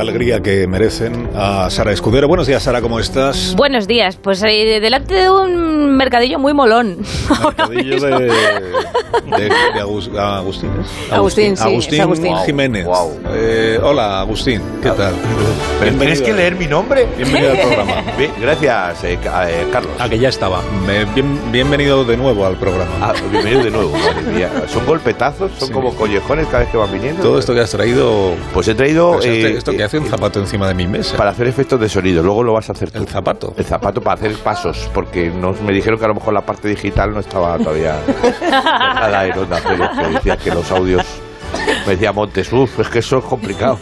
La alegría que merecen a Sara Escudero. Buenos días, Sara, ¿cómo estás? Buenos días. Pues eh, delante de un mercadillo muy molón. Mercadillo de, de, de Agus- Agustín. ¿es? Agustín, sí, Agustín, Agustín. Jiménez. Wow. Eh, hola, Agustín, ¿qué tal? ¿Pero tienes que leer mi nombre? Bienvenido al programa. Bien, gracias, eh, eh, Carlos. Ah, que ya estaba. Bien- bienvenido de nuevo al programa. Ah, bienvenido de nuevo, madre mía. Son golpetazos, son Sí. como collejones cada vez que van viniendo. Todo esto que has traído... Pues he traído. Pues este- eh, esto que hace un zapato encima de mi mesa. Para hacer efectos de sonido, luego lo vas a hacer tú. El zapato. El zapato para hacer pasos, porque nos, me dijeron que a lo mejor la parte digital no estaba todavía nada en onda que decía que los audios. Me decía Montes, uff, es que eso es complicado.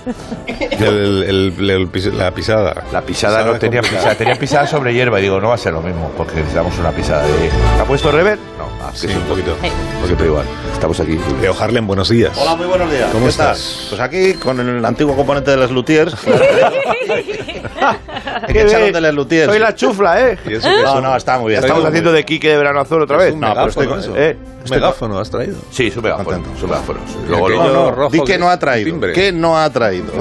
El- el- el pis- la pisada. La pisada no tenía complicada. pisada, tenía pisada sobre hierba y digo, no va a ser lo mismo, porque necesitamos una pisada de. ¿Ha puesto rever? No, ah, que Sí, es un poquito. Un poquito igual. Estamos aquí. Leo Harlem, buenos días. Hola, muy buenos días. ¿Cómo ¿Qué estás? Pues aquí con el antiguo componente de Les Luthiers. Qué que echaron de Les Luthiers. Soy la chufla, ¿eh? ¿Y eso es No, no, está muy bien. Estamos muy haciendo de Quique de Verano Azul otra es vez. un No, pero megáfono, estoy con- eso. eh, Un estoy megáfono has traído. Sí. Contento. Son megáfonos. Y Luego, No, no, rojo di que que es no ha traído. timbre. ¿Qué no ha traído?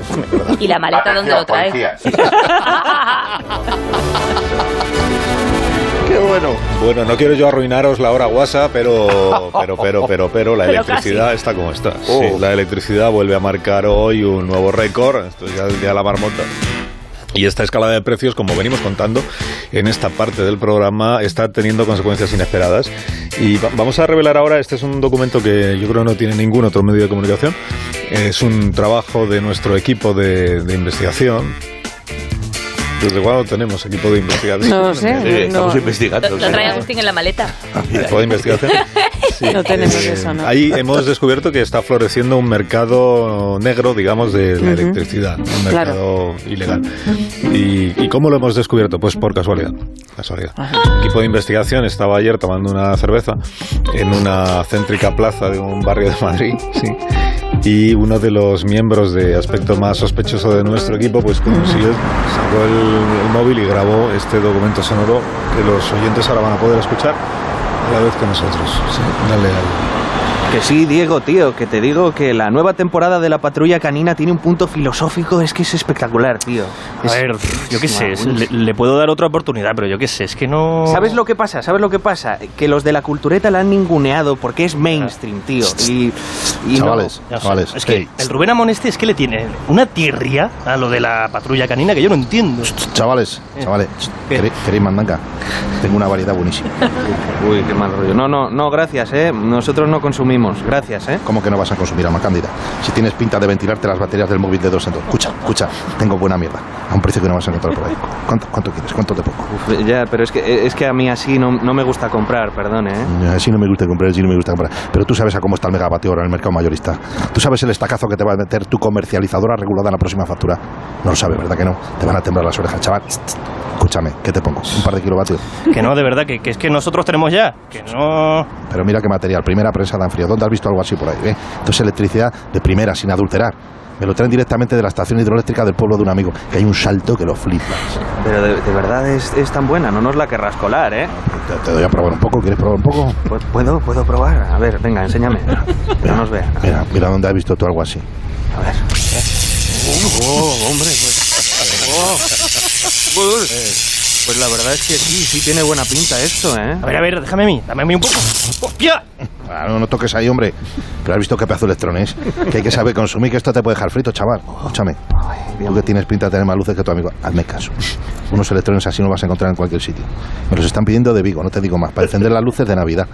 ¿Y la maleta dónde lo trae? Qué bueno. Bueno, no quiero yo arruinaros la hora guasa, pero, pero, pero, pero, pero la electricidad está como está. Oh. Sí, la electricidad vuelve a marcar hoy un nuevo récord. Esto es ya de la marmota. Y esta escalada de precios, como venimos contando en esta parte del programa, está teniendo consecuencias inesperadas. Y va- vamos a revelar ahora, este es un documento que yo creo no tiene ningún otro medio de comunicación. Es un trabajo de nuestro equipo de, de investigación. ¿Desde cuándo tenemos equipo de investigación? No sé. Sí, estamos no. investigando. Lo, lo trae Agustín en la maleta. Equipo de investigación. Sí. No tenemos Eh, eso, ¿no? Ahí hemos descubierto que está floreciendo un mercado negro, digamos, de la Ujú. electricidad, un Claro. mercado ilegal. ¿Y, y cómo lo hemos descubierto? Pues por casualidad. casualidad. El equipo de investigación estaba ayer tomando una cerveza en una céntrica plaza de un barrio de Madrid. Sí. Y uno de los miembros de aspecto más sospechoso de nuestro equipo, pues consiguió, sacó el, móvil y grabó este documento sonoro que los oyentes ahora van a poder escuchar a la vez que nosotros. Sí, dale al- Que sí, Diego, tío, que te digo que la nueva temporada de la patrulla canina tiene un punto filosófico, es que es espectacular, tío. A ver, yo qué sé, es- le, le puedo dar otra oportunidad, pero yo qué sé, es que no... ¿Sabes lo que pasa? ¿Sabes lo que pasa? Que los de la cultureta la han ninguneado porque es mainstream, tío. Y, y Chavales, chavales. Es que hey, el Rubén Amón este es que le tiene una tierria a lo de la patrulla canina que yo no entiendo. Chavales, chavales, ¿queréis, queréis mandanga? Tengo una variedad buenísima. Uy, qué mal rollo. No, no, no, gracias, ¿eh? Nosotros no consumimos, gracias, ¿eh? ¿Cómo que no vas a consumir a Cándida? Si tienes pinta de ventilarte las baterías del móvil de dos en dos. Escucha, escucha, tengo buena mierda. A un precio que no vas a encontrar por ahí. ¿Cuánto, cuánto quieres? ¿Cuánto te pongo? Uf, ya, pero es que, es que a mí así no, no me gusta comprar, perdone, ¿eh? Así no me gusta comprar, así no me gusta comprar. Pero tú sabes a cómo está el megavatio ahora en el mercado mayorista. Tú sabes el estacazo que te va a meter tu comercializadora regulada en la próxima factura. No lo sabes, ¿verdad que no? Te van a temblar las orejas, chaval. Escúchame, ¿qué te pongo? Un par de kilovatios. Que no, de verdad, que, que es que nosotros tenemos ya. Que no... Pero mira qué material, primera prensa dan ¿Dónde has visto algo así por ahí? eh? Entonces electricidad de primera, sin adulterar. Me lo traen directamente de la estación hidroeléctrica del pueblo de un amigo, que hay un salto que lo flipas. Pero de, de verdad es, es tan buena, no nos la querrás colar, ¿eh? Te, te doy a probar un poco, ¿quieres probar un poco? Pues, ¿Puedo? ¿Puedo probar? A ver, venga, enséñame. No nos vean. Mira, mira dónde has visto tú algo así. A ver. Oh, hombre, pues. Pues, pues la verdad es que sí, sí tiene buena pinta esto, ¿eh? A ver, a ver, déjame a mí, dame a mí un poco. ¡Hostia! Ah, no, no toques ahí, hombre. Pero has visto qué pedazo de electrón es. Que hay que saber consumir, que esto te puede dejar frito, chaval. Escúchame. Tú que tienes pinta de tener más luces que tu amigo. Hazme caso. Unos electrones así no vas a encontrar en cualquier sitio. Me los están pidiendo de Vigo, no te digo más. Para encender las luces de Navidad.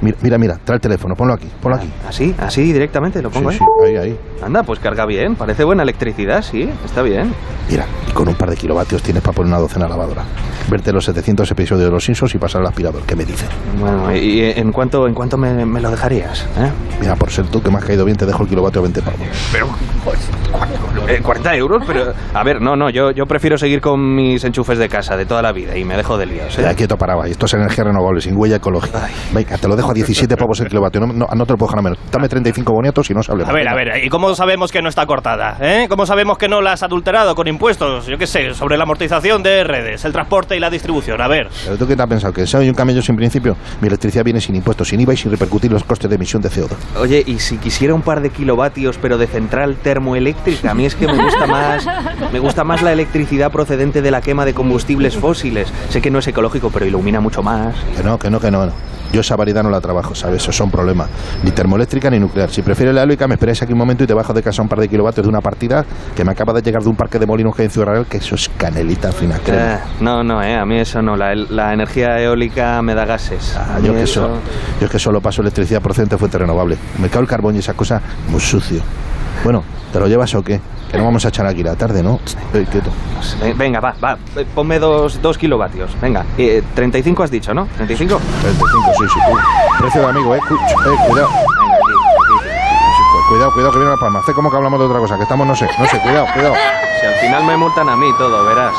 Mira, mira, mira, trae el teléfono, ponlo aquí, ponlo aquí. ¿Así? ¿Así directamente? ¿Lo pongo Sí, ahí? sí, ahí, ahí. Anda, pues carga bien. Parece buena electricidad, sí. Está bien. Mira, y con un par de kilovatios tienes para poner una docena lavadora. Verte los 700 episodios de Los Simpsons y pasar al aspirador. ¿Qué me dices? Bueno, ¿y en cuánto, en cuánto me, me lo dejarías? ¿eh? Mira, por ser tú que me has caído bien, te dejo el kilovatio a 20 pavos. Pero, pues, eh, 40 euros, pero... A ver, no, no, yo, yo prefiero seguir con mis enchufes de casa de toda la vida y me dejo de líos, ¿eh? Ya quieto paraba. Y esto es energía renovable, sin huella ecológica. Venga, te lo dejo a 17 pavos el kilovatio. No, no, no te lo puedo dejar a menos. Dame 35 boniatos y no se hable A más. ver, a ver, ¿y cómo sabemos que no está cortada? ¿Eh? ¿Cómo sabemos que no la has adulterado con impuestos? Yo qué sé, sobre la amortización de redes, el transporte y la distribución. A ver. ¿Pero tú qué te has pensado? ¿Que soy un camello sin principio? Mi electricidad viene sin impuestos, sin IVA y sin repercutir los costes de emisión de CO2. Oye, y si quisiera un par de kilovatios, pero de central termoeléctrica, a mí es que me gusta más, me gusta más la electricidad procedente de la quema de combustibles fósiles. Sé que no es ecológico, pero ilumina mucho más. Que no, que no, que no. Yo esa variedad no la trabajo, ¿sabes? Eso es un problema. Ni termoeléctrica ni nuclear. Si prefieres la eólica, me esperáis aquí un momento y te bajo de casa un par de kilovatios de una partida que me acaba de llegar de un parque de molinos que hay en Ciudad Real, que eso es canelita fina crema. Eh, no, no, eh, a mí eso no. La, la energía eólica me da gases. Ah, yo, que eso- so- yo es que solo paso electricidad procedente de fuente renovable. Me cago el carbón y esa cosa muy sucio. Bueno, ¿te lo llevas o qué? Que no vamos a echar aquí la tarde, ¿no? Eh, quieto. Ve- Venga, va, va. eh, Ponme dos, dos kilovatios. Venga. Eh, 35 has dicho, ¿no? 35. 35, sí, sí. Uy, precio de amigo, eh. Eh, cuidado. Venga, aquí, Cuidado, cuidado, que viene la palma. Hace como que hablamos de otra cosa, que estamos, no sé, no sé, cuidado, cuidado. Si al final me multan a mí todo, verás.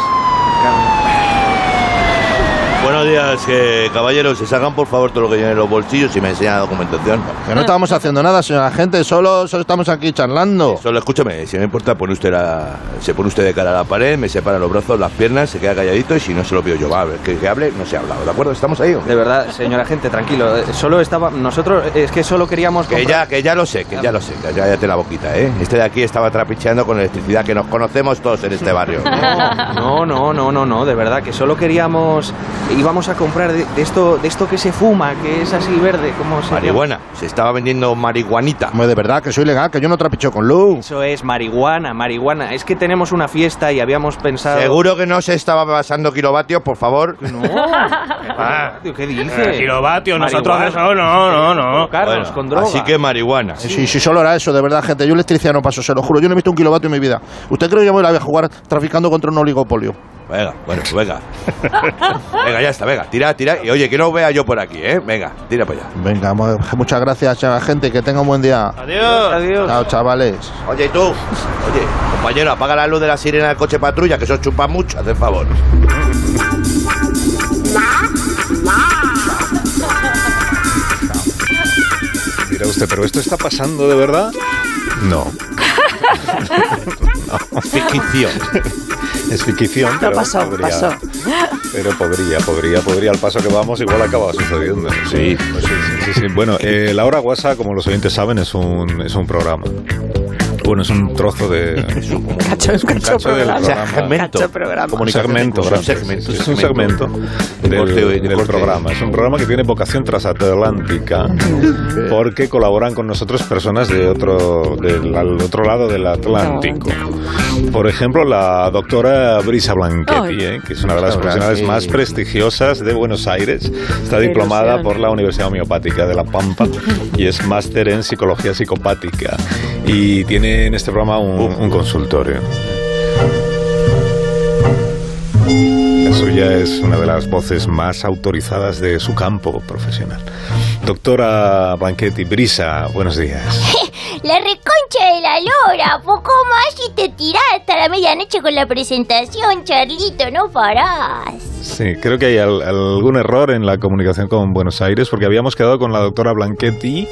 Buenos días, eh, caballeros. Se sacan por favor todo lo que lleven en los bolsillos y me enseñan la documentación. Que no estamos haciendo nada, señora gente, solo, solo estamos aquí charlando. Solo escúchame, si no me importa, pone usted la- se pone usted de cara a la pared, me separa los brazos, las piernas, se queda calladito y si no se lo pido yo, va, a ver, que, que hable, no se ha hablado, ¿de acuerdo? ¿Estamos ahí? De verdad, señora gente, tranquilo. eh, Solo estaba. Nosotros, es que solo queríamos. Que comprar- ya, que ya lo sé, que ya lo sé, que cállate la boquita, ¿eh? Este de aquí estaba trapicheando con electricidad, que nos conocemos todos en este barrio. No, no, no, no, no, de verdad, que solo queríamos. Íbamos a comprar de, de esto de esto que se fuma, que es así verde, como se llama? Marihuana, se estaba vendiendo marihuanita. Hombre, de verdad, que soy legal, que yo no trapicho con luz. Eso es marihuana, marihuana. Es que tenemos una fiesta y habíamos pensado. Seguro que no se estaba pasando kilovatios, por favor. No. Ah. ¿Qué dice? Eh, kilovatios, nosotros eso no, no, no. Carlos, Bueno, con droga. Así que marihuana. Sí, sí, solo era eso, de verdad, gente. Yo electricidad no paso, se lo juro. Yo no he visto un kilovatio en mi vida. ¿Usted cree que yo me la voy a jugar traficando contra un oligopolio? Venga, bueno, pues venga. venga, ya está, venga, tira, tira. Y oye, que no vea yo por aquí, ¿eh? Venga, tira para allá. Venga, mu- muchas gracias, señora gente. Que tenga un buen día. Adiós. Adiós. Chao, chavales. Oye, y tú, oye, compañero, apaga la luz de la sirena del coche patrulla, que eso chupa mucho, haz el favor. Dirá usted, ¿pero esto está pasando de verdad? No. Ficción. Es ficción, pero pasó, podría, pasó. Pero podría, podría, podría, al paso que vamos, igual acaba sucediendo. Sí. Sí, sí, sí, sí. Bueno, eh, La Hora Guasa, como los oyentes saben, es un, es un programa. Bueno, es un trozo de... Cacho, un cacho cacho del programa. Cacho programa. Un segmento, Un es un segmento. segmento De del, del programa. Es un programa que tiene vocación transatlántica porque colaboran con nosotros personas de otro, del al otro lado del Atlántico. Por ejemplo, la doctora Brisa Blanchetti. ¿eh? que es una de las profesionales más prestigiosas de Buenos Aires. Está diplomada por la Universidad Homeopática de La Pampa y es máster en psicología psicopática. Y tiene en este programa un, un consultorio. La suya es una de las voces más autorizadas de su campo profesional. Doctora Blanchetti Brisa, buenos días. La reconcha de la lora, poco más y te tirás hasta la medianoche con la presentación, Charlito, no parás. Sí, creo que hay al- algún error en la comunicación con Buenos Aires porque habíamos quedado con la doctora Blanchetti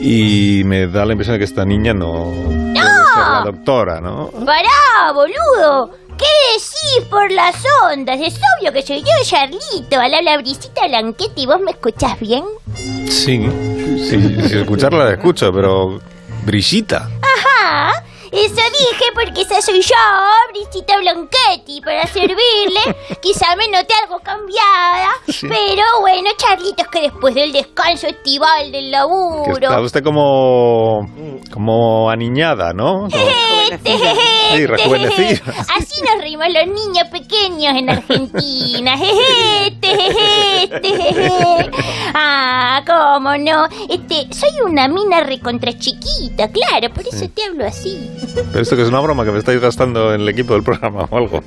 y me da la impresión de que esta niña no puede ser la doctora, ¿no? Pará, boludo. ¿Qué decís por las ondas? Es obvio que soy yo, Charlito. Al habla Brisita Blanquetti, ¿vos me escuchás bien? Sí, sí, si escucharla la escucho, pero Brisita. Ajá. Eso dije porque esa soy yo, Brisita Blanquetti, para servirle. Quizá me note algo cambiada, pero bueno, Charlito, es que después del descanso estival del Que laburo... está usted como como aniñada, ¿no? Como- Sí, rejuvenecida. Así nos reímos los niños pequeños en Argentina. Ah, cómo no. Este, soy una mina recontra chiquita, claro, por eso te hablo así. Pero esto que es una broma que me estáis gastando en el equipo del programa o algo.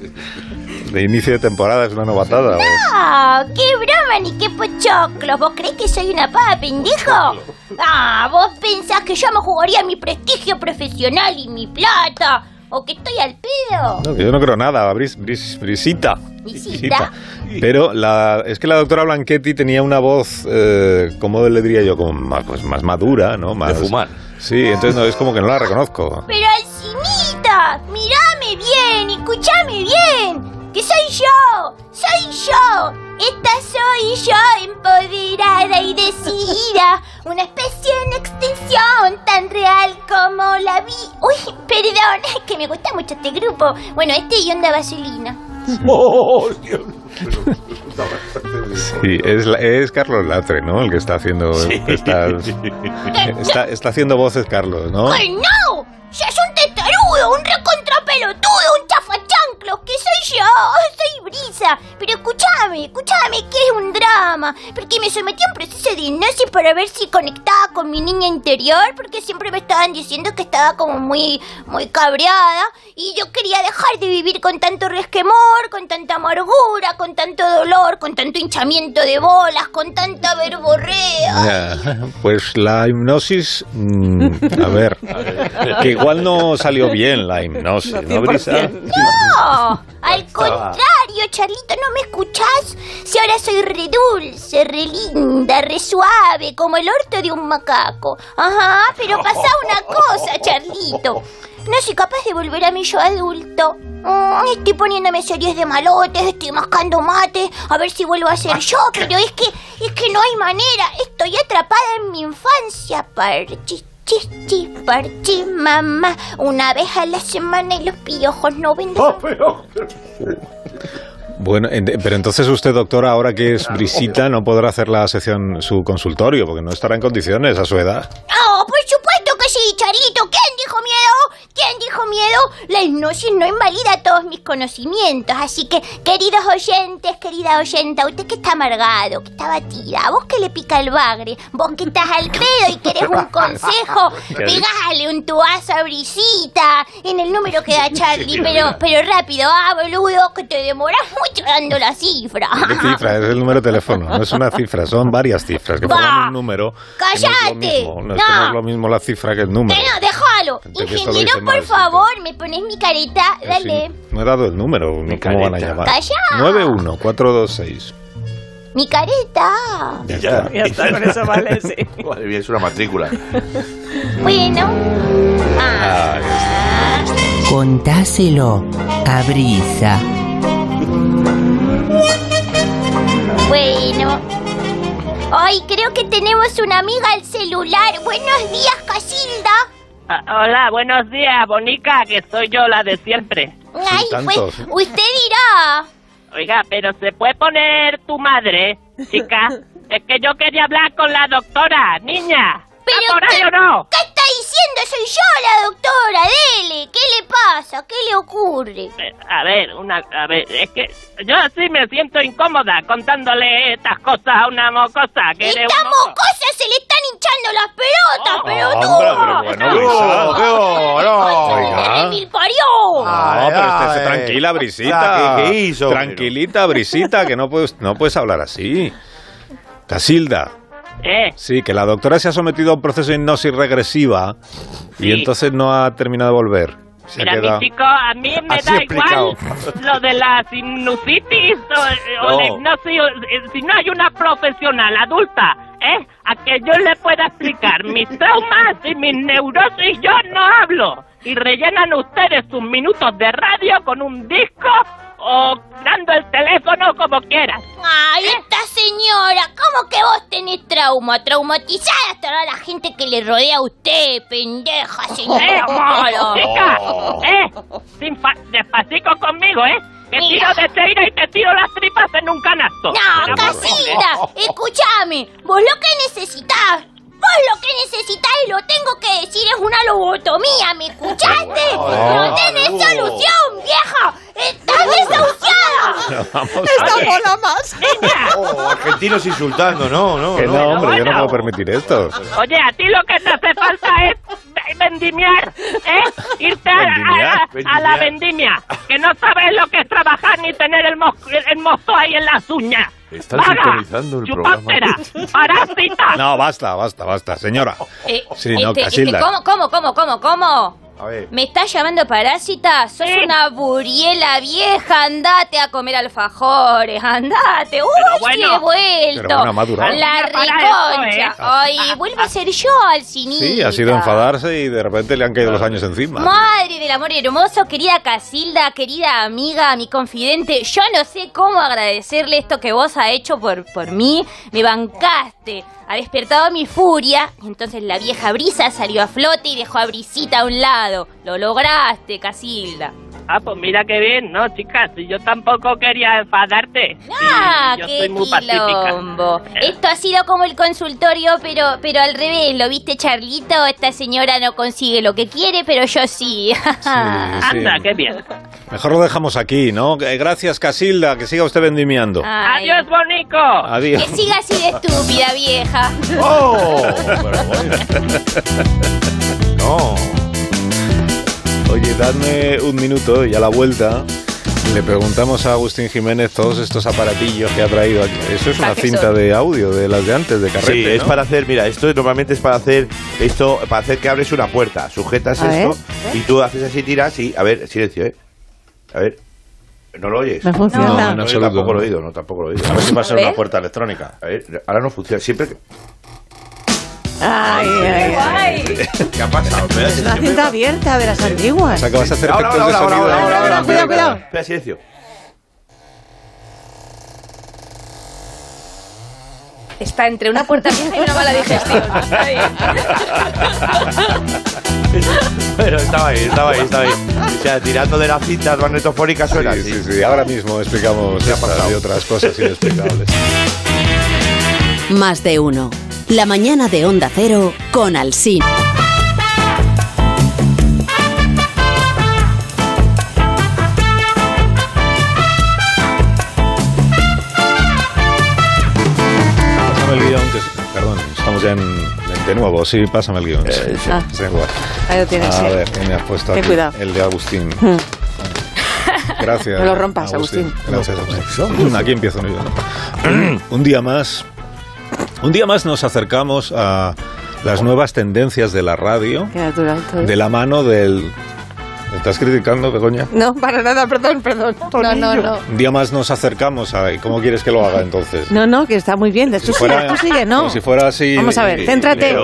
De inicio de temporada es una novatada. o- Ah, qué broma ni qué pochoclos. ¿Vos creés que soy una pava, pendejo? Ah, vos pensás que yo me jugaría mi prestigio profesional y mi plata. O que estoy al pedo. No, que yo no creo nada, Bris, Bris- Brisita. Brisita. Pero la, es que la doctora Blanchetti tenía una voz, eh, ¿cómo le diría yo? Como más, pues, más madura, ¿no? Más, fumar. Sí, entonces no, es como que no la reconozco. Pero Alcinita, mirame bien, escuchame bien. Que soy yo, soy yo. Esta soy yo, empoderada y decidida. Una especie en extinción tan real como la vi. Uy, perdón, es que me gusta mucho este grupo. Bueno, este y Onda Vaselina. Oh, Dios. Sí, es, es Carlos Latre, ¿no? El que está haciendo. Está, está, está haciendo voces Carlos, ¿no? ¡Ay, no! ¡Ya es un testarudo, un recontrapelotudo, un chafachanclos! ¡Que soy yo! ¡Soy Brisa! Pero escúchame, escúchame, que es un drama. Porque me sometí a un proceso de hipnosis para ver si conectaba con mi niña interior. Porque siempre me estaban diciendo que estaba como muy, muy cabreada. Y yo quería dejar de vivir con tanto resquemor, con tanta amargura, con tanto dolor, con tanto hinchamiento de bolas, con tanta verborrea. Pues la hipnosis. mm, a ver. Que igual no salió bien la hipnosis, ¿no, Brisa? No, al contrario, Charlito, ¿no me escuchás? Si ahora soy re dulce, re linda, re suave, como el orto de un macaco. Ajá, pero pasa una cosa, Charlito. No soy capaz de volver a mi yo adulto. Mm, estoy poniéndome series de malotes, estoy mascando mate, a ver si vuelvo a ser yo, pero es que, es que no hay manera. Estoy atrapada en mi infancia, parchis. Chis, chis, parchis, mamá. Una vez a la semana y los piojos no vendrán. Bueno, en- pero entonces usted, doctora, ahora que es brisita, no podrá hacer la sección, su consultorio, porque no estará en condiciones a su edad. ¡Oh, por supuesto que sí, Charito! ¿Quién dijo dijo miedo? La hipnosis no invalida todos mis conocimientos, así que, queridos oyentes, querida oyenta, usted que está amargado, que está batida, a vos que le pica el bagre, vos que estás al pedo y querés un consejo, pegale un tuazo a Brisita en el número que da Charlie, pero, pero rápido, ah, boludo, que te demoras mucho dando la cifra. ¿Qué cifra? Es el número de teléfono, no es una cifra, son varias cifras que forman un número. que No es lo ¡Cállate! mismo, no, es que no No. es lo mismo la cifra que el número. Que no, Ingeniero, por mal, favor, me pones mi careta, Que dale. sí, no he dado el número, ¿no? ¿cómo van a llamar? Calla. 91426. Mi careta. Ya está. Ya está, con eso vale, sí. Madre mía, es una matrícula. Bueno. Ah. Ah. Contáselo a Brisa. Bueno. Ay, creo que tenemos una amiga al celular. Buenos días, Casilda. Ah, hola, buenos días, Bonica, que soy yo la de siempre. Ay, pues, usted dirá. Oiga, pero ¿se puede poner tu madre, chica? es que yo quería hablar con la doctora, niña. Pero ¿Está por ahí o no? ¿Qué está diciendo? Soy yo la doctora, dele. ¿Qué le pasa? ¿Qué le ocurre? Eh, A ver, una, a ver, es que yo así me siento incómoda contándole estas cosas a una mocosa que eres Esta un moco. mocosa se le están hinchando las pelotas, Oh, pero hombre, tú. pero bueno, no! Oiga. mil parió! No, pero estése Ay, tranquila, Brisita. ¿qué- hizo, Tranquilita, Brisita, que no puedes, no puedes hablar así. Casilda, Eh, sí, que la doctora se ha sometido a un proceso de hipnosis regresiva y Sí. entonces no ha terminado de volver. Se Mira, quedado- mi chico, a mí me Así da explicado. igual lo de la sinusitis o, o No. la hipnosis. o- eh, Si no hay una profesional adulta, ¿eh? A que yo le pueda explicar mis traumas y mis neurosis, yo no hablo. Y rellenan ustedes sus minutos de radio con un disco o dando el teléfono como quieran. Ay, esta señora, ¿cómo que vos tenés trauma? Traumatizada estará la gente que le rodea a usted, pendeja ¡Eh, señora. mala. chica! ¡Eh! Sin fa- despacito conmigo, ¿eh? Que tiro de teira y te tiro las tripas en un canasto. No, Casilda, escúchame. Vos lo que necesitas, vos lo que necesitas y lo tengo que decir es una lobotomía, ¿me escuchaste? No tenés solución, vieja. Estás desahuciada. Vamos ¡Esta a ver. mola más! Oh, argentinos insultando, no, no. Que no. no, hombre, yo no puedo permitir esto. Oye, a ti lo que te hace falta es vendimiar, ¿eh? Irte a, Vendimiar, a- a- a la vendimia, que no sabes lo que es trabajar ni tener el, mos- el mozo ahí en las uñas. Vaga, sintonizando el chupástera, parásita. No, basta, basta, basta, señora. Eh, Sí, no, este, Casilda. este, ¿Cómo, cómo, cómo, cómo, cómo? A ver. ¿Me estás llamando parásita? Sos una buriela vieja. Andate a comer alfajores. Andate. Uy, bueno. qué he vuelto. Pero bueno, madurado. La reconcha. ¿eh? Ay, vuelvo a ser yo al cinita. Sí, ha sido enfadarse y de repente le han caído los años encima. Madre del amor hermoso, querida Casilda, querida amiga, mi confidente, yo no sé cómo agradecerle esto que vos has hecho por, por mí. Me bancaste, ha despertado mi furia. y Entonces la vieja brisa salió a flote y dejó a Brisita a un lado. Lo lograste, Casilda. Ah, pues mira qué bien, ¿no, chicas? Yo tampoco quería enfadarte. ¡Ah, Sí, yo qué soy muy pacífica. quilombo! Esto ha sido como el consultorio, pero, pero al revés. ¿Lo viste, Charlito? Esta señora no consigue lo que quiere, pero yo sí. Sí, sí. Anda, qué bien. Mejor lo dejamos aquí, ¿no? Eh, Gracias, Casilda, que siga usted vendimiando. Ay, Adiós, bonico. Adiós. Que siga así de estúpida, vieja. ¡Oh! Pero bueno. No. Oye, dadme un minuto y a la vuelta le preguntamos a Agustín Jiménez todos estos aparatillos que ha traído aquí. Eso es una ¿Para qué cinta son? de audio de las de antes, de carrete, Sí, es ¿no? para hacer, mira, esto normalmente es para hacer esto, para hacer que abres una puerta, sujetas A esto y tú haces así, tiras y, a ver, silencio, ¿eh? A ver, ¿no lo oyes? No funciona. No, No, en yo absoluto. tampoco lo he oído, no, tampoco lo he oído. A ver si va a ser ¿Ves? una puerta electrónica. A ver, ahora no funciona, siempre que... Ay, ay, ay. ¿Qué ha pasado? Espera, Es una cinta abierta de las O antiguas. sea, que vas a hacer efectos de sonido. Cuidado, cuidado. Espera, silencio. Está entre una puerta vieja y una mala digestión. Está bien. Pero estaba ahí, estaba ahí, estaba ahí. O sea, tirando de las cintas magnetofónicas suena Sí, así. sí, sí. Ahora mismo explicamos estas y otras cosas inexplicables. Más de uno. La mañana de Onda Cero con Alsina. Estamos ya en, de nuevo. Sí, pásame el guion. sí, sí, Ah. sí. Ahí lo tienes. A ver, ¿qué me has puesto Ten aquí? cuidado. El de Agustín. Hmm. Gracias. No lo rompas, Agustín. Gracias, Agustín. Aquí empiezo yo. Un día más. Un día más nos acercamos a las nuevas tendencias de la radio Qué natural de la mano del. ¿Me estás criticando, Begoña? No, para nada, perdón, perdón. No, no, no. Un día más nos acercamos a. ¿Cómo quieres que lo haga entonces? No, no, que está muy bien. Tú Si sigue, tú sigue, no. como si fuera así. Vamos a ver, céntrate.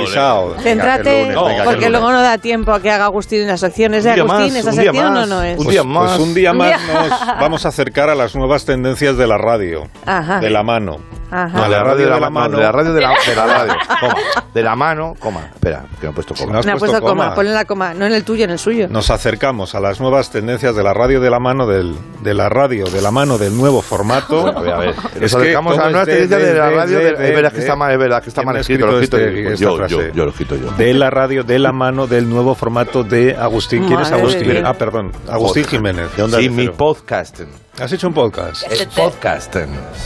Céntrate, porque luego no da tiempo a que haga Agustín las secciones de Agustín. más, Esa un día sección más, no, no es. un Pues, día pues más. un día más nos vamos a acercar a las nuevas tendencias de la radio. Ajá. De la mano. Ajá. No, de la radio de la, mano. De la radio de la, de la radio. Coma. De la mano, coma. Espera, que me he puesto No coma. Me ha puesto puesto coma. coma. ponle la coma. No en el tuyo, en el suyo. Nos acercamos a las nuevas tendencias de la radio de la mano del, de la radio de la mano del nuevo formato. A ver, a ver. Es Nos acercamos a las nuevas es de- tendencias de la radio. Es verdad que está mal, es verdad que está ¿Quién mal escrito. Lo escrito escrito este- yo. esta Yo, frase? yo, yo lo escrito yo. De la radio de la mano del nuevo formato de Agustín. ¿Quién es Madre Agustín? mía. Ah, perdón. Agustín Jiménez. De Onda Sí, de mi podcast. ¿Has hecho un podcast? El podcast.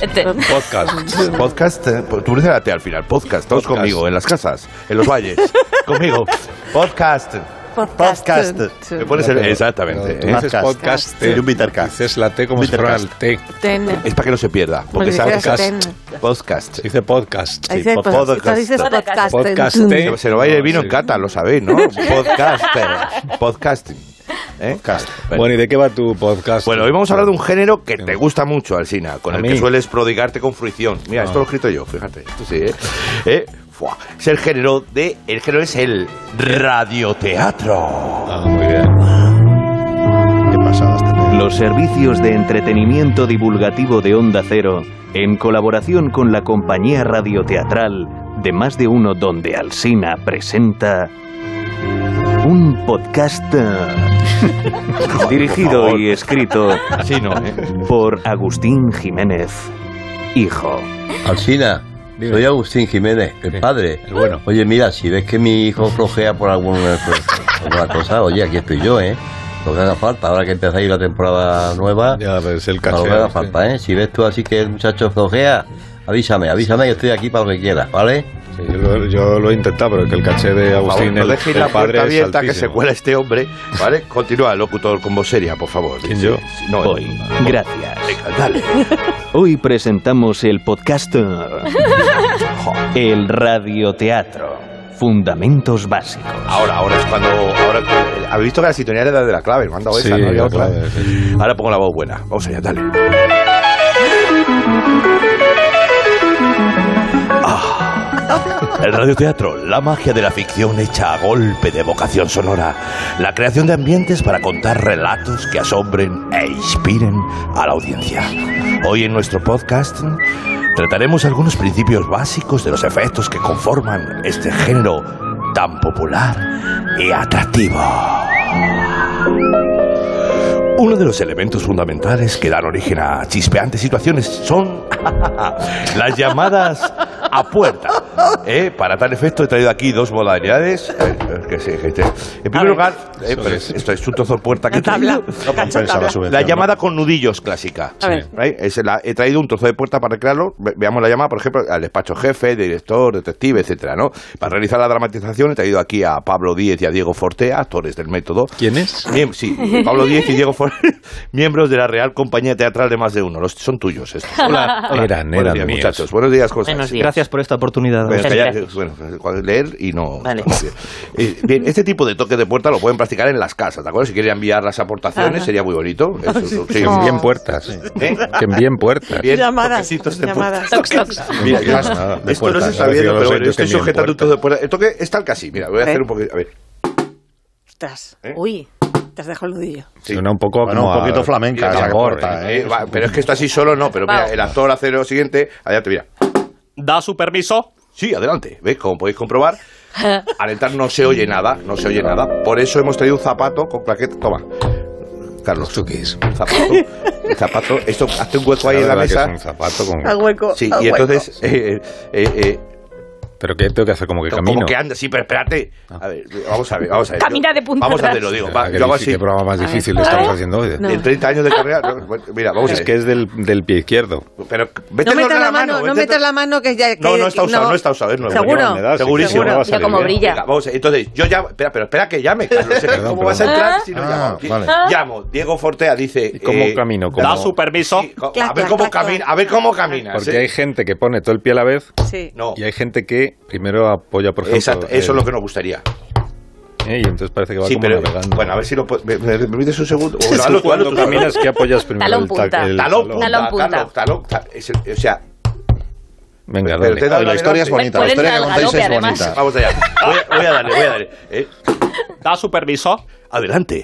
Este. Podcast. Podcast. eh, Tú dices la T al final. Podcast. Todos Podcast. conmigo, en las casas, en los valles. conmigo. Podcast. Podcast. Me pones el- Exactamente. Dices Podcast. podcast. Y un Bittercast. Dices la T como si fuera el Bittercast. T. Ten. Es para que no se pierda. Porque dijeras podcast. ten. podcast. Se dice podcast. Ahí dice, po- pues, podcast. dices podcast. Podcast. ten. Se lo va a ir el vino Sí. en cata, lo sabéis, ¿no? Podcaster. Podcasting. ¿Eh? Bueno. Bueno, ¿y de qué va tu podcast? Bueno, hoy vamos a hablar de un género que te gusta mucho, Alsina, con A el mí. que sueles prodigarte con fruición. Mira, esto lo he escrito yo, fíjate. Esto sí, ¿eh? ¿Eh? Fua. Es el género de... El género es el radioteatro. Ah, muy bien. Qué pasadas tenés. Los servicios de entretenimiento divulgativo de Onda Cero, en colaboración con la compañía radioteatral de más de uno donde Alsina presenta un podcast dirigido y escrito Así no, ¿eh? por Agustín Jiménez, hijo. Soy Agustín Jiménez, el padre. el bueno. Oye, mira, si ves que mi hijo flojea por alguna, por alguna cosa, oye, aquí estoy yo, ¿eh? Lo que haga falta, ahora que empezáis la temporada nueva, Ya ves, el lo caché. que haga falta, ¿eh? Si ves tú así que el muchacho flojea, avísame, avísame que estoy aquí para lo que quieras, ¿vale? Yo, lo, yo lo he intentado, pero que el caché de Por favor, Agustín, no el, dejéis el la padre puerta es abierta que se cuela este hombre, ¿vale? Continúa, locutor, con voz seria, por favor. ¿Quién, yo? No, Hoy, no. gracias. Venga, dale. Hoy presentamos el podcast El Radioteatro. fundamentos básicos. Ahora, ahora es cuando. Ahora, eh, Habéis visto que la sintonía era de la clave, me han dado Sí, esa, no había la otra. clave, sí. Ahora pongo la voz buena. Vamos allá, dale. El radioteatro, la magia de la ficción hecha a golpe de vocación sonora. La creación de ambientes para contar relatos que asombren e inspiren a la audiencia. Hoy en nuestro podcast trataremos algunos principios básicos de los efectos que conforman este género tan popular y atractivo. Uno de los elementos fundamentales que dan origen a chispeantes situaciones son las llamadas a puerta. ¿Eh? Para tal efecto he traído aquí dos modalidades. Eh, eh, que sí, gente. En primer lugar, eh, pero es- esto es un trozo de puerta que he traído. No compensa la subvención. La ¿no? llamada con nudillos clásica. A ver. ¿Right? Es la- he traído un trozo de puerta para recrearlo. Ve- Veamos la llamada, por ejemplo, al despacho jefe, director, detective, etcétera, ¿no? Para realizar la dramatización he traído aquí a Pablo Díez y a Diego Fortea, actores del método. ¿Quién es? Miem- sí, Pablo Díez y Diego Fortea, miembros de la Real Compañía Teatral de Más de Uno. Los, son tuyos estos. Hola, hola. Eran, Buenos eran días, míos. muchachos. Buenos días, ¿cómo estáis? Buenos días. Gracias por esta oportunidad. Bueno, callar- gracias. bueno, leer y no. Vale. Eh, Bien, este tipo de toque de puerta lo pueden practicar en las casas, ¿de acuerdo? Si quieren enviar las aportaciones Ajá. sería muy bonito. Eso, eso, sí. Que envíen puertas. ¿Eh? Que envíen puertas. Bien, Llamadas, de llamadas. Mira, de esto no se puertas. está viendo, pero bueno, estoy sujetando un puertas. trozo de puerta. El toque es tal casi. Mira, voy a ¿Eh? hacer un poquito. A ver. Ostras. ¿Eh? Uy, te has dejado el nudillo. Suena un poco Bueno, como un poquito a- flamenca a esa tambor, puerta, ¿eh? Eh, va, pero es que esto así solo no. Pero mira, el actor hace lo siguiente. Allá te mira. ¿Da su permiso? Sí, adelante. ¿Ves? Como podéis comprobar, al entrar no se oye nada, no se oye nada. Por eso hemos traído un zapato con claqueta. Toma. Carlos. ¿Esto qué es? Un zapato. Un zapato. Esto, hazte un hueco ahí en la mesa. Es un zapato con... Al hueco. Sí, al y hueco. entonces. eh, eh, eh, ¿Pero qué tengo que hacer? ¿Como que como camino? que anda, sí, pero espérate. A ver, vamos a ver, vamos a ver. Camina de punta Vamos a atrás. hacerlo, digo. Ah, Va, qué yo hago así. qué programa más difícil estamos haciendo hoy. No. En 30 años de carrera. no, bueno, mira, vamos a Es ver. que es del, del pie izquierdo. Pero No metas la mano, no metas la mano que ya... que- No, no está usado, no. no está usado, es nuevo. ¿Seguro? Me da, sí, Segurísimo. seguro a bien. brilla. Venga, vamos, entonces, yo llamo. Espera, pero espera que llame, Carlos. Perdón, ¿Cómo vas a entrar si no Ah, llamo? vale. Llamo, Diego Fortea dice. ¿Y cómo eh, camino? ¿Da su permiso? sí, a ver cómo camina, a ver cómo camina. Porque hay gente que pone todo el pie a la vez Sí. No, y hay gente que primero apoya, por ejemplo... exacto, eso el- es lo que nos gustaría. eh, y entonces parece que va Sí, como pero. navegando. Bueno, a ver si lo. ¿Me, me permites un segundo? O Tú hazlo cuando tú, caminas. ¿qué apoyas primero? Talón punta. el Talón talón. punta, Talón punta. Talón, ta- es el- o sea, Venga, Pero dale. te da No, y la historia es bonita, la historia que contáis es bonita. vamos allá. Voy a, voy a darle, voy a darle. ¿eh? ¿Da su permiso? Adelante.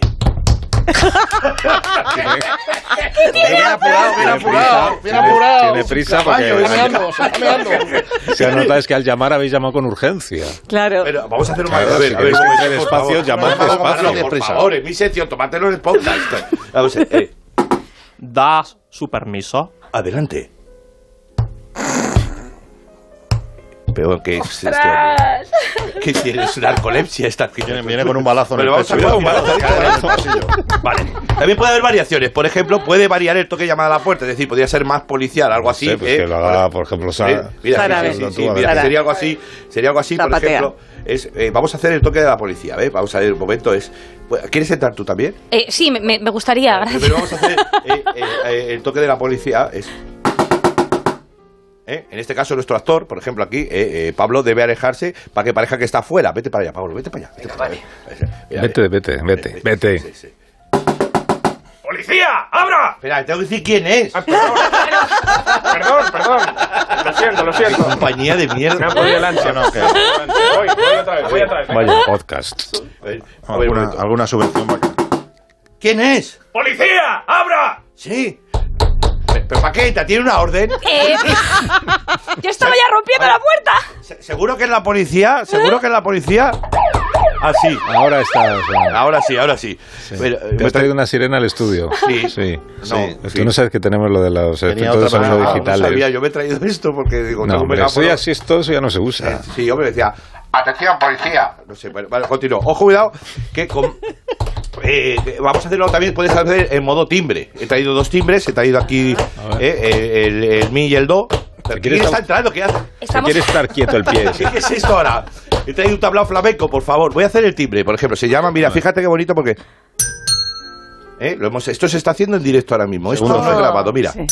Bien apurado, bien apurado, bien apurado. Tiene prisa porque- se está meando. Se anota es que al llamar habéis llamado con urgencia. Claro. Pero vamos a hacer un Claro, a ver, a ver, despacio, llamad Por favor, es mi sección, tómatelo en el podcast. Vamos a ver, eh, ¿Da su permiso? adelante. Pero que es este hombre. ¿Qué tienes? ¿Narcolepsia esta? Viene, viene con un balazo en Pero el vamos a pecho. ver, un balazo. Vale. También puede haber variaciones. Por ejemplo, puede variar el toque de llamada a la puerta. Es decir, podría ser más policial, algo así. sé, pues ¿eh? que lo haga, por ejemplo, Sara. Eh, mira, Sara, sí, a sí, sí, Tú, a mira, sería algo así. Sería algo así, por Zapatea. ejemplo. Es, eh, vamos a hacer el toque de la policía, ¿ves? Vamos a ver, un momento. Es, ¿Quieres entrar tú también? Eh, sí, me, me- gustaría, gracias. Primero vamos a hacer eh, eh, eh, el toque de la policía. Es, ¿eh? En este caso, nuestro actor, por ejemplo, aquí, eh, eh, Pablo, debe alejarse para que parezca que está afuera. Vete para allá, Pablo, vete para allá. Vete para allá. Mira, Vete, vete, vete, Sí, vete. sí, sí. ¡Policía! ¡Abra! Espera, tengo que decir quién es. Perdón, perdón. Lo siento, lo siento. Compañía de mierda. Me ha podido el ansia. No, que- Voy, voy otra vez, voy otra vez. Vaya podcast. Alguna, alguna subvención. ¿Quién es? ¡Policía! ¡Abra! Sí. ¿Pero, pero para qué? ¿Te tiene una orden? Eh, yo estaba ya rompiendo la puerta. Se- ¿Seguro que es la policía? ¿Seguro que es la policía? Ah, sí. Ahora está. Ahora sí, ahora sí. Pero, eh, ¿Te has traído una sirena al estudio? Sí. Sí. No, Es sí. que no sabes que tenemos lo de los efectos de otra sonido manera. Ah, digitales. No sabía, yo me he traído esto porque digo, No, tengo un hombre, esto megáfono. ya, si esto eso ya no se usa. Sí, hombre, decía, atención, policía. No sé, bueno, vale, continúo. Ojo, cuidado, que con... eh, vamos a hacerlo también, puedes hacer en modo timbre. He traído dos timbres, he traído aquí eh, el, el mi y el do. ¿Quién está entrando? ¿Qué hace? Que Estamos... quiere estar quieto el pie. sí. ¿Qué es esto ahora? He traído un tablao flamenco, por favor. Voy a hacer el timbre, por ejemplo. Se llama, mira, fíjate qué bonito porque... ¿Eh? Lo hemos, esto se está haciendo en directo ahora mismo. Esto no es grabado, mira. Sí.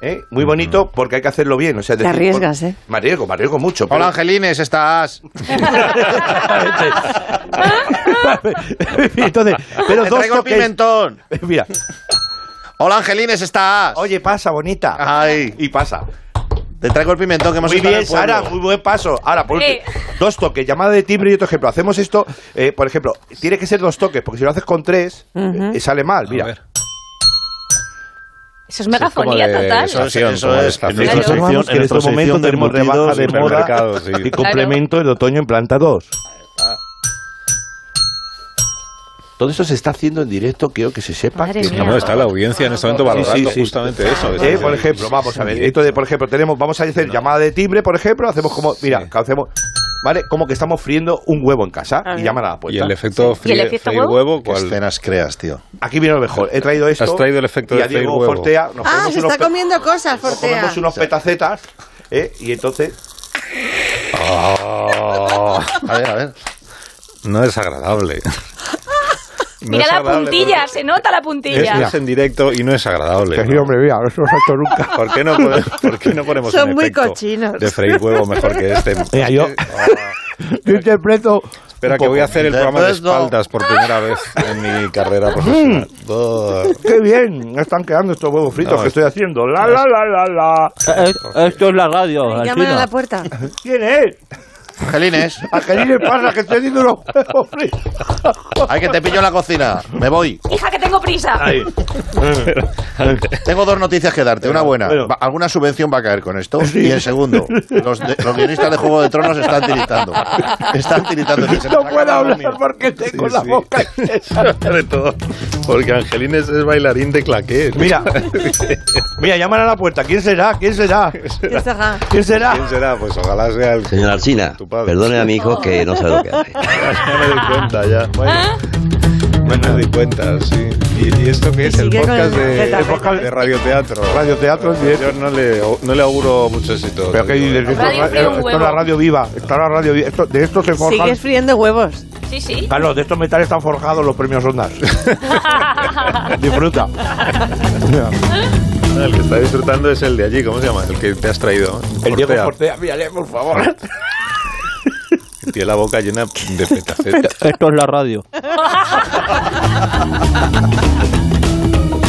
¿Eh? Muy bonito porque hay que hacerlo bien. O sea, Te decir, arriesgas, ¿eh? Me arriesgo, me arriesgo mucho. Hola, Angelines, ¿estás? Entonces, pero Te dos traigo el toques- pimentón. Mira. Hola, Angelines, ¿estás? Oye, pasa, bonita. Ay. Y pasa. Te traigo el pimentón que hemos Muy bien. Sara, muy buen paso. Ahora, por último, dos toques, llamada de timbre y otro ejemplo. Hacemos esto, eh, por ejemplo, tiene que ser dos toques, porque si lo haces con tres, eh, sale mal. Mira. Eso es megafonía de total. eso es- Eso como de es, estación. en Claro. En momentos sección de tenemos rebaja de moda sí. y complemento el otoño en planta 2. Todo eso se está haciendo en directo, quiero que se sepa. Madre que mía. No, está la audiencia en este momento Sí, sí, valorando sí. justamente eso. Eh, por ejemplo, vamos a ver. Entonces, por ejemplo, tenemos, vamos a hacer llamada de timbre, por ejemplo, hacemos como, mira, hacemos, ¿vale? Como que estamos friendo un huevo en casa y llaman a la Y puerta. el efecto ¿Y el fríe- efecto freír huevo? huevo, ¿Qué escenas creas, tío? Aquí viene lo mejor. He traído esto. Has traído el efecto y de a freír Diego huevo. Fortea. Nos Ah, se está comiendo cosas, nos Fortea. comemos unos petacetas, ¿eh? Y entonces. Oh, A ver, a ver. no es agradable. No Mira es la puntilla, se nota la Es, puntilla. es en directo y no es agradable. ¿no? hombre, mira, no se ha hecho nunca. ¿Por qué no, pone- por qué no ponemos Son un muy efecto cochinos. de freír huevo mejor que este? Mira, yo- Yo interpreto. Espera, que voy a hacer el programa de no. espaldas por primera vez en mi carrera profesional. Oh. ¡Qué bien! Me están quedando estos huevos fritos No, que es- estoy haciendo. La, la, la, la, la. Esto es la radio, Llaman a la puerta. ¿Quién es? Angelines, Angelina pasa que estoy haciendo unos huevos fritos. hay que te pillo en la cocina. Me voy. Hija, que tengo prisa. Ahí. Tengo dos noticias que darte. Una buena. Bueno. Alguna subvención va a caer con esto. Y el segundo, los, de- los guionistas de Juego de Tronos están tiritando. Están tiritando. No puedo la hablar porque tengo Sí, la sí. boca. Sobre todo porque Angelines es bailarín de claqué. Mira, mira, llaman a la puerta. ¿Quién será? ¿Quién será? ¿Qué será? ¿Quién será? ¿Quién será? Pues ojalá sea el... Señora Alsina, Tu padre. perdone a mi hijo que no sabe lo que hace. Ya me doy cuenta, ya. Bueno, me di cuenta, sí. ¿Y, y esto qué es? El podcast el de, el podcast de radioteatro. Radioteatro en directo. Yo no le, no le auguro mucho éxito. Pero que dices, esto, Radio es- fríe un esto es la radio viva. Está la radio viva. Esto- de esto se forjan. Sigues friendo huevos. Sí, sí. Carlos, de estos metales están forjados los premios Ondas. Disfruta. El que está disfrutando es el de allí, ¿cómo se llama? El que te has traído. El Diego Fortea. Fortea, mírale, por favor. Tiene la boca llena de petacetas. Esto es la radio.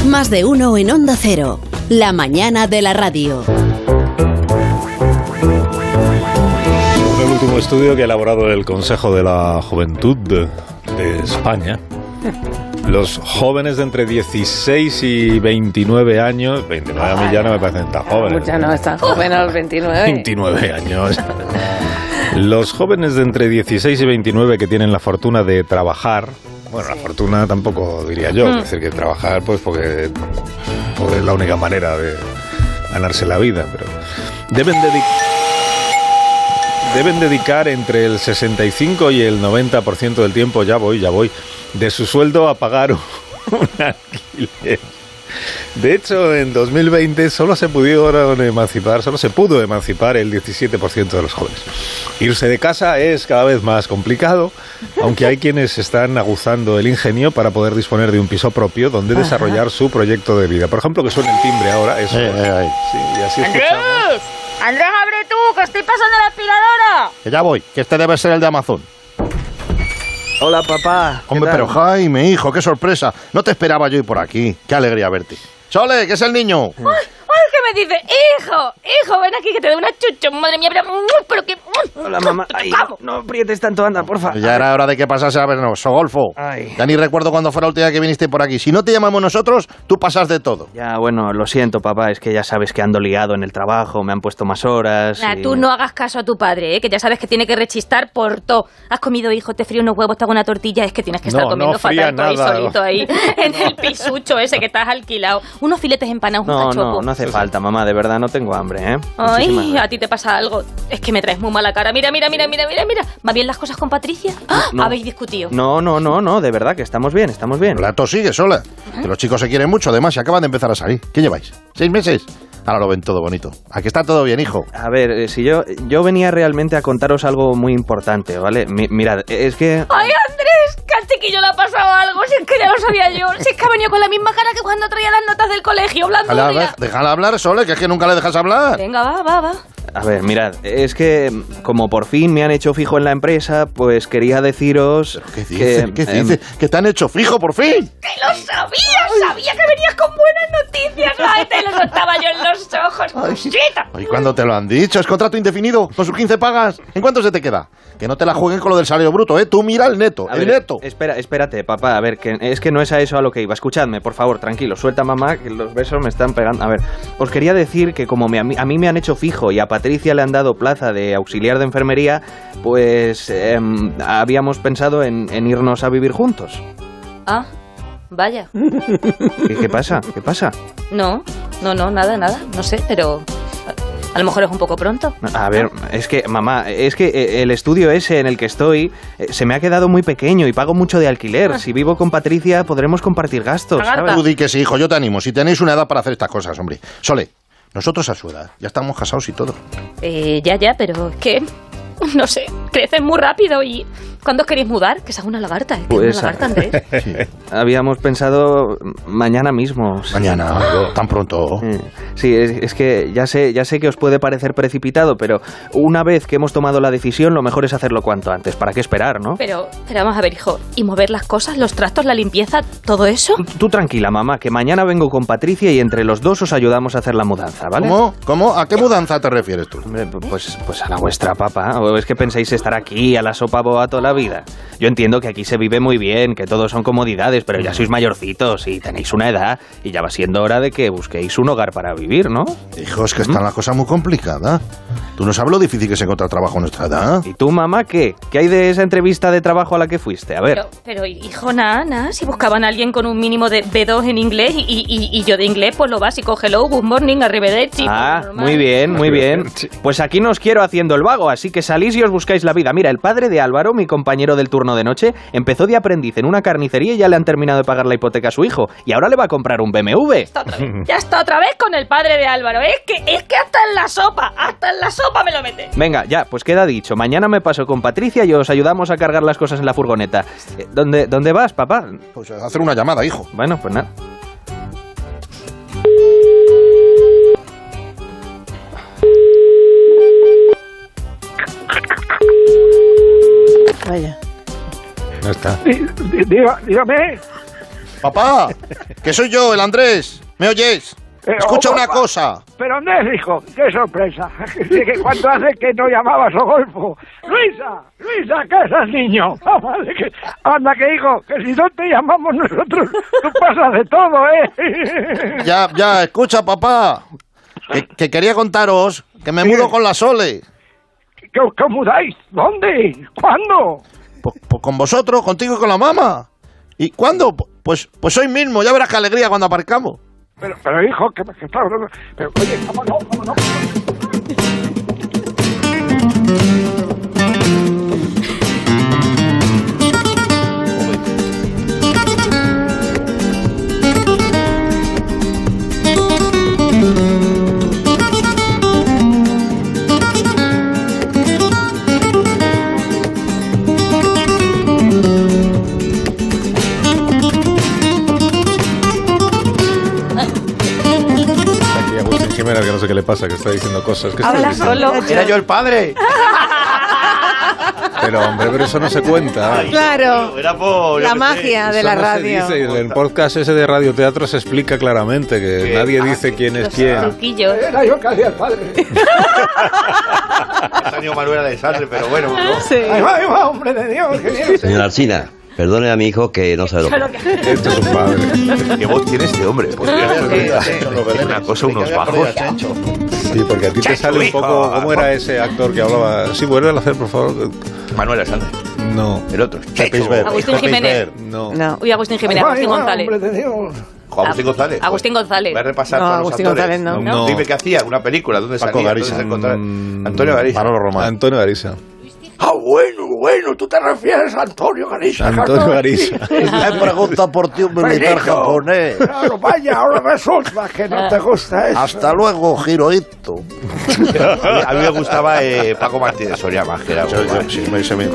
Más de uno en Onda Cero. La mañana de la radio. el último estudio que ha elaborado el Consejo de la Juventud de, de España. Los jóvenes de entre 16 y 29 años, 29 a mí ya no me parecen tan jóvenes. Ya no es tan joven a los 29. 29 años. Los jóvenes de entre 16 y 29 que tienen la fortuna de trabajar, bueno, la fortuna tampoco diría yo, es decir, que trabajar pues porque, porque es la única manera de ganarse la vida, pero deben dedicar deben dedicar entre el 65 y el 90% del tiempo, ya voy, ya voy, de su sueldo a pagar un alquiler. De hecho, en 2020 solo se pudieron emancipar, solo se pudo emancipar el 17% de los jóvenes. Irse de casa es cada vez más complicado, aunque hay quienes están aguzando el ingenio para poder disponer de un piso propio donde desarrollar su proyecto de vida. Por ejemplo, que suene el timbre ahora, eso. Eh, eh, eh. Sí, y así. ¡Andrés! ¡Andrés, abre tú, que estoy pasando la aspiradora! Que ya voy, que este debe ser el de Amazon. Hola, papá. ¿Qué Hombre, tal? pero Jaime, hijo, qué sorpresa. No te esperaba yo ir por aquí. Qué alegría verte. Chole, que es el niño. ¡Ay, qué me dice! ¡Hijo! ¡Hijo, ven aquí que te doy una chucha! ¡Madre mía, pero, pero que... Hola, mamá. Ay, no, no aprietes tanto, anda, porfa. Ya era hora de que pasase a vernos, Sogolfo. Ay. Ya ni recuerdo cuándo fue la última vez que viniste por aquí. Si no te llamamos nosotros, tú pasas de todo. Ya, bueno, lo siento, papá. Es que ya sabes que ando liado en el trabajo, me han puesto más horas. Nah, y- tú no hagas caso a tu padre, ¿eh? que ya sabes que tiene que rechistar por todo. Has comido, hijo, te frío unos huevos, te hago una tortilla. Es que tienes que estar No, comiendo no fatal ahí solito ahí, en el pisucho ese que estás alquilado. Unos filetes empanados, un cachopo. no, no hace falta, mamá. De verdad, no tengo hambre, ¿eh? Ay, a ti te pasa algo. Es que me traes muy mala cara. Mira, mira, mira, mira, mira, mira. ¿Va bien las cosas con Patricia? ¡Ah! No. Habéis discutido. No, no, no, no, de verdad que estamos bien, estamos bien. La tos sigue sola. Que los chicos se quieren mucho, además, y acaban de empezar a salir. ¿Qué lleváis? ¿Seis meses? Ahora lo ven todo bonito. Aquí está todo bien, hijo. A ver, eh, si yo yo venía realmente a contaros algo muy importante, ¿vale? Mi- mirad, es que ¡Ay, chiquillo le ha pasado algo, si es que ya lo sabía yo. Si es que ha venido con la misma cara que cuando traía las notas del colegio, hablando. Déjala, hablar, Sole, que es que nunca le dejas hablar. Venga, va, va, va. A ver, mirad, es que como por fin me han hecho fijo en la empresa, pues quería deciros ¿Qué dices? que... ¿Qué em, dices? Que te han hecho fijo, por fin. ¡Que lo sabía! ¡Sabía que venías con buenas noticias! ¡Ay, te lo notaba yo en los ojos, Conchita! ¿Y cuándo te lo han dicho? ¿Es contrato indefinido? ¿Con sus 15 pagas? ¿En cuánto se te queda? Que no te la jueguen con lo del salario bruto, ¿eh? Tú mira el neto, A el ver, neto. Espera, espérate, papá, a ver, que es que no es a eso a lo que iba. Escuchadme, por favor, tranquilo, suelta mamá, que los besos me están pegando. A ver, os quería decir que como me- a, mí, a mí me han hecho fijo y a Patricia le han dado plaza de auxiliar de enfermería, pues em, habíamos pensado en, en irnos a vivir juntos. Ah, vaya. ¿Qué, qué pasa? ¿Qué pasa? No, no, no, nada, nada. No sé, pero a, a lo mejor es un poco pronto. A ver, es que, mamá, es que eh, el estudio ese en el que estoy eh, se me ha quedado muy pequeño y pago mucho de alquiler. Si vivo con Patricia podremos compartir gastos, ¿sabes? Tú di que sí, hijo, yo te animo. Si tenéis una edad para hacer estas cosas, hombre. Sole, nosotros a su edad, ya estamos casados y todo. Eh, ya, ya, pero es que. No sé, crecen muy rápido y. ¿Cuándo os queréis mudar? Que es una lagarta, ¿eh? Que Pues, una lagarta, Andrés. Habíamos pensado mañana mismo. sí. Mañana, tan pronto. Sí, es, es que ya sé, ya sé que os puede parecer precipitado, pero una vez que hemos tomado la decisión, lo mejor es hacerlo cuanto antes. ¿Para qué esperar, no? Pero, pero vamos a ver, hijo. ¿Y mover las cosas, los trastos, la limpieza, todo eso? Tú tranquila, mamá, que mañana vengo con Patricia y entre los dos os ayudamos a hacer la mudanza, ¿vale? ¿Cómo? ¿Cómo? ¿A qué mudanza te refieres tú? Hombre, pues, pues a la vuestra, papá. ¿O es que pensáis estar aquí a la sopa boa toda la vida? Yo entiendo que aquí se vive muy bien, que todo son comodidades, pero ya sois mayorcitos y tenéis una edad y ya va siendo hora de que busquéis un hogar para vivir, ¿no? Hijo, es que está la cosa muy complicada. Tú no sabes lo difícil que es encontrar trabajo a nuestra edad. ¿Y tú, mamá, qué? ¿Qué hay de esa entrevista de trabajo a la que fuiste? A ver. Pero, pero, hijo, nada, nada. Si buscaban a alguien con un mínimo de B2 en inglés y, y- y- yo de inglés, pues lo básico. Hello, good morning, arrivederci. Ah, pues, normal. muy bien, muy bien. Pues aquí no os quiero haciendo el vago, así que salís y os buscáis la vida. Mira, el padre de Álvaro, mi compañero del turno de noche, empezó de aprendiz en una carnicería y ya le han terminado de pagar la hipoteca a su hijo. Y ahora le va a comprar un BMW. Ya está otra vez con el padre de Álvaro. Es que, es que hasta en la sopa, hasta en la sopa me lo mete. Venga, ya, pues queda dicho. Mañana me paso con Patricia y os ayudamos a cargar las cosas en la furgoneta. Eh, ¿Dónde, dónde vas, papá? Pues a hacer una llamada, hijo. Bueno, pues nada. Vaya. No está. dígame. Papá, que soy yo, el Andrés. ¿Me oyes? Eh, Escucha oh, una papá. cosa. Pero Andrés, hijo, qué sorpresa. Que ¿Cuánto hace que no llamabas a Golfo? Luisa, Luisa, ¿qué es niño? Que- Anda, que hijo, que si no te llamamos nosotros, tú pasas de todo, ¿eh? Ya, ya, escucha, papá. Que, que quería contaros que me mudo con la Sole. ¿Qué, qué mudáis? ¿Dónde? ¿Cuándo? Pues, pues con vosotros, contigo y con la mamá. ¿Y cuándo? Pues, pues hoy mismo, ya verás qué alegría cuando aparcamos. Pero, pero hijo, que, que está... Pero, oye, vámonos, vámonos. Que no sé qué le pasa, que está diciendo cosas. que Habla solo. Era yo el padre. Pero hombre, pero eso no se cuenta. Claro. Era por. La magia de Eso la no se radio. dice. En el podcast ese de radioteatro se explica claramente que nadie dice quién es quién. Truquillo. Era yo que hacía el padre. Salió Manuel Alexandre, pero bueno, ¿no? Sí. Ahí va, ahí va, hombre de Dios. Señora Alcina, perdone a mi hijo que no sabe lo que Esto es un padre. ¿Qué voz tiene este hombre? Pues tiene una cosa, unos bajos. Sí, porque a ti te sale un poco. ¿Cómo era ese actor que hablaba? Sí, vuelve a hacer, por favor. Manuel Alexandre. No. El otro. Agustín Jiménez. No. No. Uy, Agustín Jiménez, Agustín González. Dios. Agustín González. Agustín González. Voy a repasar No, todos los Agustín actores. González no. No. Dime qué hacía, una película, ¿dónde Paco salía? Garisa. ¿Dónde se encontraba? Antonio Garisa. Manolo Román. Antonio Garisa. Ah, bueno, bueno, tú te refieres a Antonio Garisa. Antonio Garisa. Me pregunta por ti un militar Benito. japonés. Claro, vaya, ahora resulta que no te gusta eso. Hasta luego, Hirohito. A mí me gustaba eh, Paco Martínez Soria más que era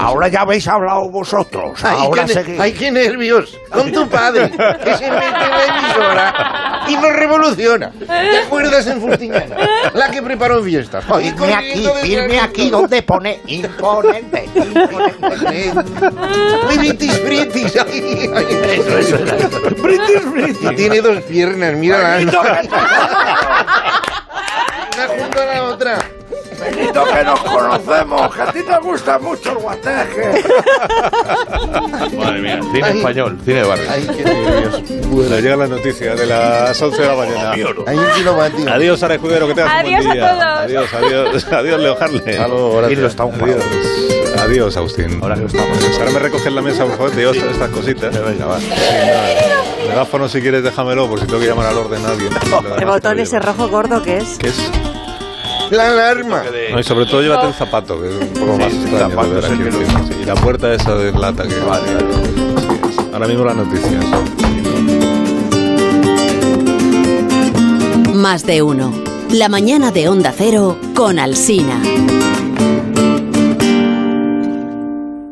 Ahora ya habéis hablado vosotros. Ay, ahora qué, sé ne- ay, qué nervios. Con tu padre, que se mete en la emisora y nos revoluciona. ¿Te acuerdas en Fustiñana? La que preparó fiestas. Ay, Firme aquí, de aquí donde pone imponente. Britis, britis. Ay, ay, Eso, eso era. Britis, britis. Tiene dos piernas, mira una junto a la otra. Benito, que nos conocemos, que a ti te gusta mucho el guateque. Madre mía, cine Ay. español, cine de barrio. Ay, qué nervios. Bueno, llega la noticia de las 11 de la mañana. Hay un kilovatio. Adiós, Sara Escudero, que tengas un Adiós buen a día. todos. Adiós, adiós, adiós, Leo lo un Adiós. Adiós, Agustín. Ahora que estamos. Ahora me recoges la mesa, por favor, te llevo estas cositas. Venga, va. Sí, nada. Megáfono, si quieres, déjamelo, por si tengo que llamar al orden a alguien. El botón ese rojo gordo que es. ¿Qué es? La alarma. No, y sobre todo llévate el zapato, que es un poco más extraño zapato ver aquí sí. Y la puerta esa de lata que... Vale, Ahora mismo las noticias. Más de uno. La mañana de Onda Cero con Alsina.